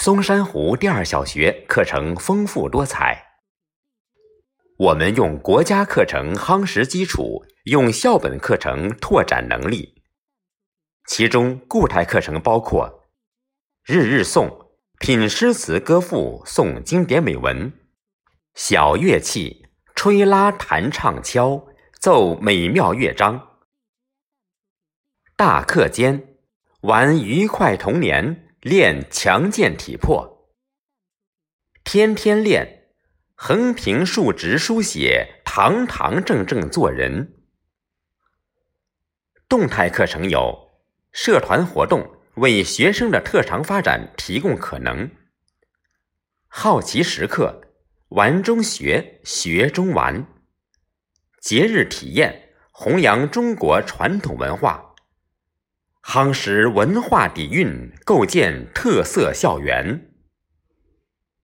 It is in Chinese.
松山湖第二小学课程丰富多彩，我们用国家课程夯实基础，用校本课程拓展能力。其中固态课程包括日日诵，品诗词歌赋，诵经典美文；小乐器，吹拉弹唱敲，奏美妙乐章。大课间，玩愉快童年。练强健体魄，天天练，横平竖直书写，堂堂正正做人。动态课程有社团活动，为学生的特长发展提供可能；好奇时刻，玩中学，学中玩；节日体验，弘扬中国传统文化。夯实文化底蕴，构建特色校园。